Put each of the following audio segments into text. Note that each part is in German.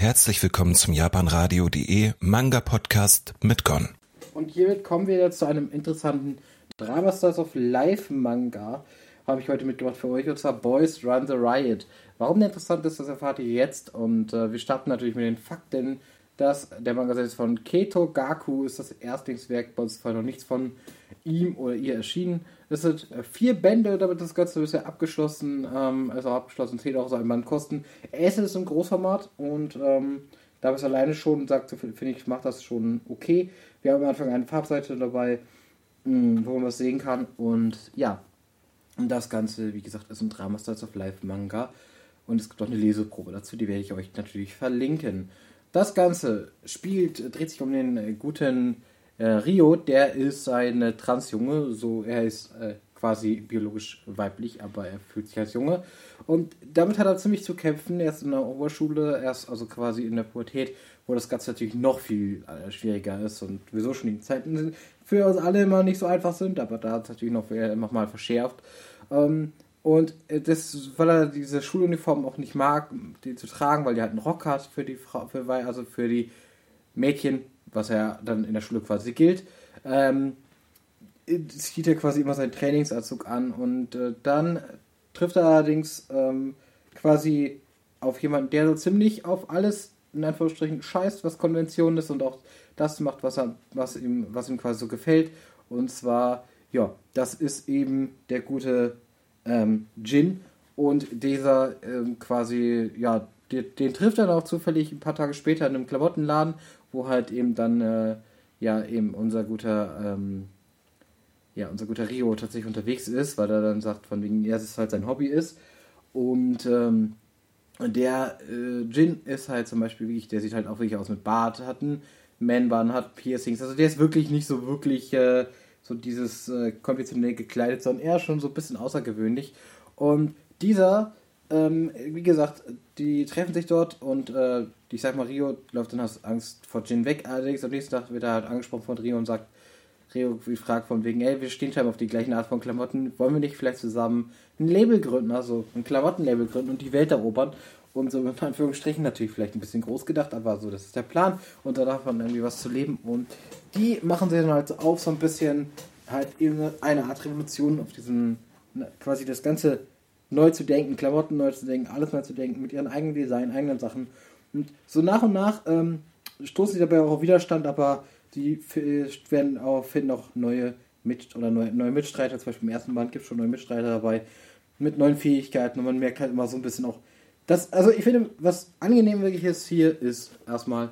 Herzlich willkommen zum japanradio.de Manga Podcast mit Gon. Und hiermit kommen wir jetzt zu einem interessanten Drama Stars of Life Manga. Habe ich heute mitgebracht für euch und zwar Boys Run the Riot. Warum der interessant ist, das erfahrt ihr jetzt. Und äh, wir starten natürlich mit den Fakten, dass der Manga selbst von Keito Gaku ist das Erstlingswerk, bei uns ist noch nichts von ihm oder ihr erschienen. Es sind äh, vier Bände, damit das Ganze bisher abgeschlossen, ähm, also abgeschlossen, zählt auch so ein Band kosten. Es ist im Großformat und ähm, da es alleine schon sagt, finde ich, macht das schon okay. Wir haben am Anfang eine Farbseite dabei, mh, hm, wo man was sehen kann und ja, das Ganze, wie gesagt, ist ein Drama Styles of Life Manga und es gibt auch eine Leseprobe dazu, die werde ich euch natürlich verlinken. Das Ganze spielt, dreht sich um den äh, guten äh, Rio, der ist ein Transjunge, so er ist äh, quasi biologisch weiblich, aber er fühlt sich als Junge. Und damit hat er ziemlich zu kämpfen. Er ist in der Oberschule, er ist also quasi in der Pubertät, wo das Ganze natürlich noch viel äh, schwieriger ist und wieso schon die Zeiten für uns alle immer nicht so einfach sind, aber da hat es natürlich noch, noch mal verschärft. Ähm, und äh, das, weil er diese Schuluniform auch nicht mag, die zu tragen, weil die halt einen Rock hat für die Frau, für, also für die Mädchen, was ja dann in der Schule quasi gilt, ähm, zieht er quasi immer seinen Trainingsanzug an und äh, dann trifft er allerdings ähm, quasi auf jemanden, der so ziemlich auf alles in Anführungsstrichen scheißt, was Konvention ist und auch das macht, was, er, was, ihm, was ihm quasi so gefällt. Und zwar, ja, das ist eben der gute ähm, Jin und dieser ähm, quasi, ja, den, den, trifft er dann auch zufällig ein paar Tage später in einem Klamottenladen, wo halt eben dann, äh, ja, eben unser guter, ähm, ja, unser guter Rio tatsächlich unterwegs ist, weil er dann sagt, von wegen, ja, es halt sein Hobby ist. Und ähm, der äh, Jin ist halt zum Beispiel wirklich, der sieht halt auch wirklich aus mit Bart, hat einen Man-Bun, hat Piercings, also der ist wirklich nicht so wirklich äh, so dieses äh, konventionell gekleidet, sondern eher schon so ein bisschen außergewöhnlich. Und dieser, ähm, wie gesagt, die treffen sich dort und äh, ich sag mal, Rio läuft dann aus Angst vor Jin weg. Allerdings am nächsten Tag wird er halt angesprochen von Rio und sagt, Rio fragt von wegen, ey, wir stehen scheinbar auf die gleichen Art von Klamotten, wollen wir nicht vielleicht zusammen ein Label gründen, also ein Klamottenlabel gründen und die Welt erobern? Und so in Anführungsstrichen natürlich vielleicht ein bisschen groß gedacht, aber so, das ist der Plan und da darf man irgendwie was zu leben. Und die machen sie dann halt auf so ein bisschen halt eine Art Revolution auf diesen, quasi das Ganze neu zu denken, Klamotten neu zu denken, alles neu zu denken, mit ihren eigenen Design, eigenen Sachen. Und so nach und nach ähm, stoßen sie dabei auch auf Widerstand, aber die werden auch, finden auch neue mit oder neue, neue Mitstreiter, zum Beispiel im ersten Band gibt es schon neue Mitstreiter dabei, mit neuen Fähigkeiten und man merkt halt immer so ein bisschen auch, das, also ich finde, was angenehm wirklich ist hier, ist erstmal,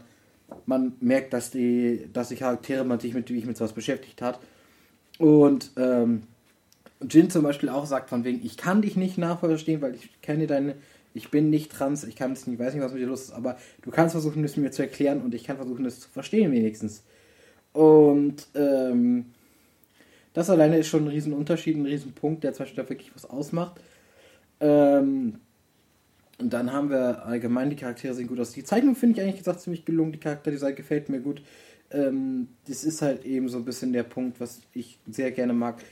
man merkt, dass die, dass die Charaktere, man sich mit, ich mit sowas beschäftigt hat. Und ähm, Jin zum Beispiel auch sagt von wegen, ich kann dich nicht nachverstehen, weil ich kenne deine, ich bin nicht trans, ich kann es nicht, weiß nicht, was mit dir los ist, aber du kannst versuchen, es mir zu erklären und ich kann versuchen, es zu verstehen wenigstens. Und ähm, das alleine ist schon ein Riesenunterschied, ein Riesenpunkt, der zum Beispiel da wirklich was ausmacht. Ähm, und dann haben wir allgemein, die Charaktere sehen gut aus. Die Zeichnung finde ich eigentlich gesagt ziemlich gelungen. Die Charakterdesign gefällt mir gut. Ähm, das ist halt eben so ein bisschen der Punkt, was ich sehr gerne mag.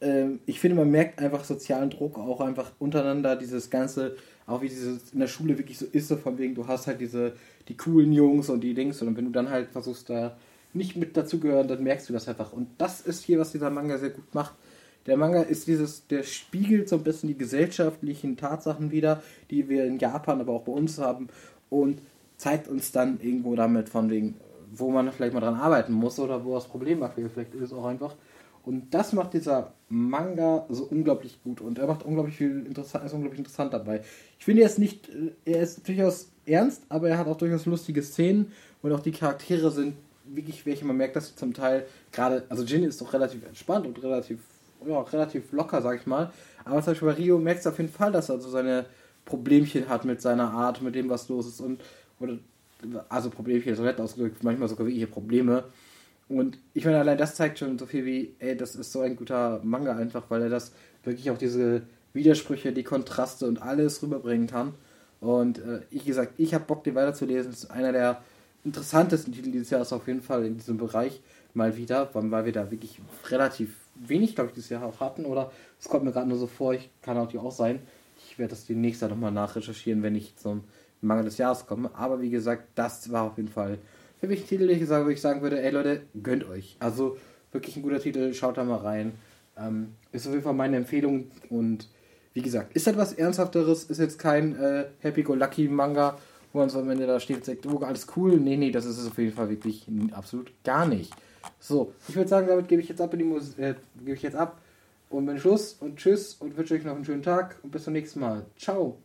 Ähm, ich finde, man merkt einfach sozialen Druck auch einfach untereinander. Dieses Ganze, auch wie dieses in der Schule wirklich so ist, so von wegen, du hast halt diese, die coolen Jungs und die Dings. Und wenn du dann halt versuchst, da nicht mit dazugehören, dann merkst du das einfach. Und das ist hier, was dieser Manga sehr gut macht der Manga ist dieses, der spiegelt so ein bisschen die gesellschaftlichen Tatsachen wieder, die wir in Japan, aber auch bei uns haben und zeigt uns dann irgendwo damit von wegen, wo man vielleicht mal dran arbeiten muss oder wo das Problem vielleicht ist auch einfach. Und das macht dieser Manga so unglaublich gut und er macht unglaublich viel interessant, ist unglaublich interessant dabei. Ich finde, er ist nicht, er ist durchaus ernst, aber er hat auch durchaus lustige Szenen und auch die Charaktere sind wirklich welche, man merkt, dass sie zum Teil gerade, also Jin ist doch relativ entspannt und relativ ja, relativ locker, sag ich mal. Aber zum Beispiel bei Rio merkst du auf jeden Fall, dass er so seine Problemchen hat mit seiner Art, mit dem, was los ist. Und, oder, also Problemchen, so nett ausgedrückt, manchmal sogar wirkliche Probleme. Und ich meine, allein das zeigt schon so viel wie, ey, das ist so ein guter Manga einfach, weil er das wirklich auch diese Widersprüche, die Kontraste und alles rüberbringen kann. Und äh, ich gesagt, ich habe Bock, den weiterzulesen. Das ist einer der interessantesten Titel dieses Jahres auf jeden Fall in diesem Bereich mal wieder, weil wir da wirklich relativ wenig, glaube ich, dieses Jahr auch hatten. Oder es kommt mir gerade nur so vor, ich kann auch die auch sein. Ich werde das demnächst dann nochmal nachrecherchieren, wenn ich so Manga des Jahres kommen. Aber wie gesagt, das war auf jeden Fall für mich ein Titel, den ich sagen, wo ich sagen würde, ey Leute, gönnt euch. Also wirklich ein guter Titel, schaut da mal rein. Ähm, ist auf jeden Fall meine Empfehlung und wie gesagt, ist etwas Ernsthafteres, ist jetzt kein äh, Happy-Go-Lucky-Manga, wo man so am Ende da steht und sagt, oh, alles cool. Nee, nee, das ist es auf jeden Fall wirklich absolut gar nicht. So, ich würde sagen, damit gebe ich jetzt ab in die Musik, äh, gebe ich jetzt ab und bin Schluss und tschüss und wünsche euch noch einen schönen Tag und bis zum nächsten Mal. Ciao.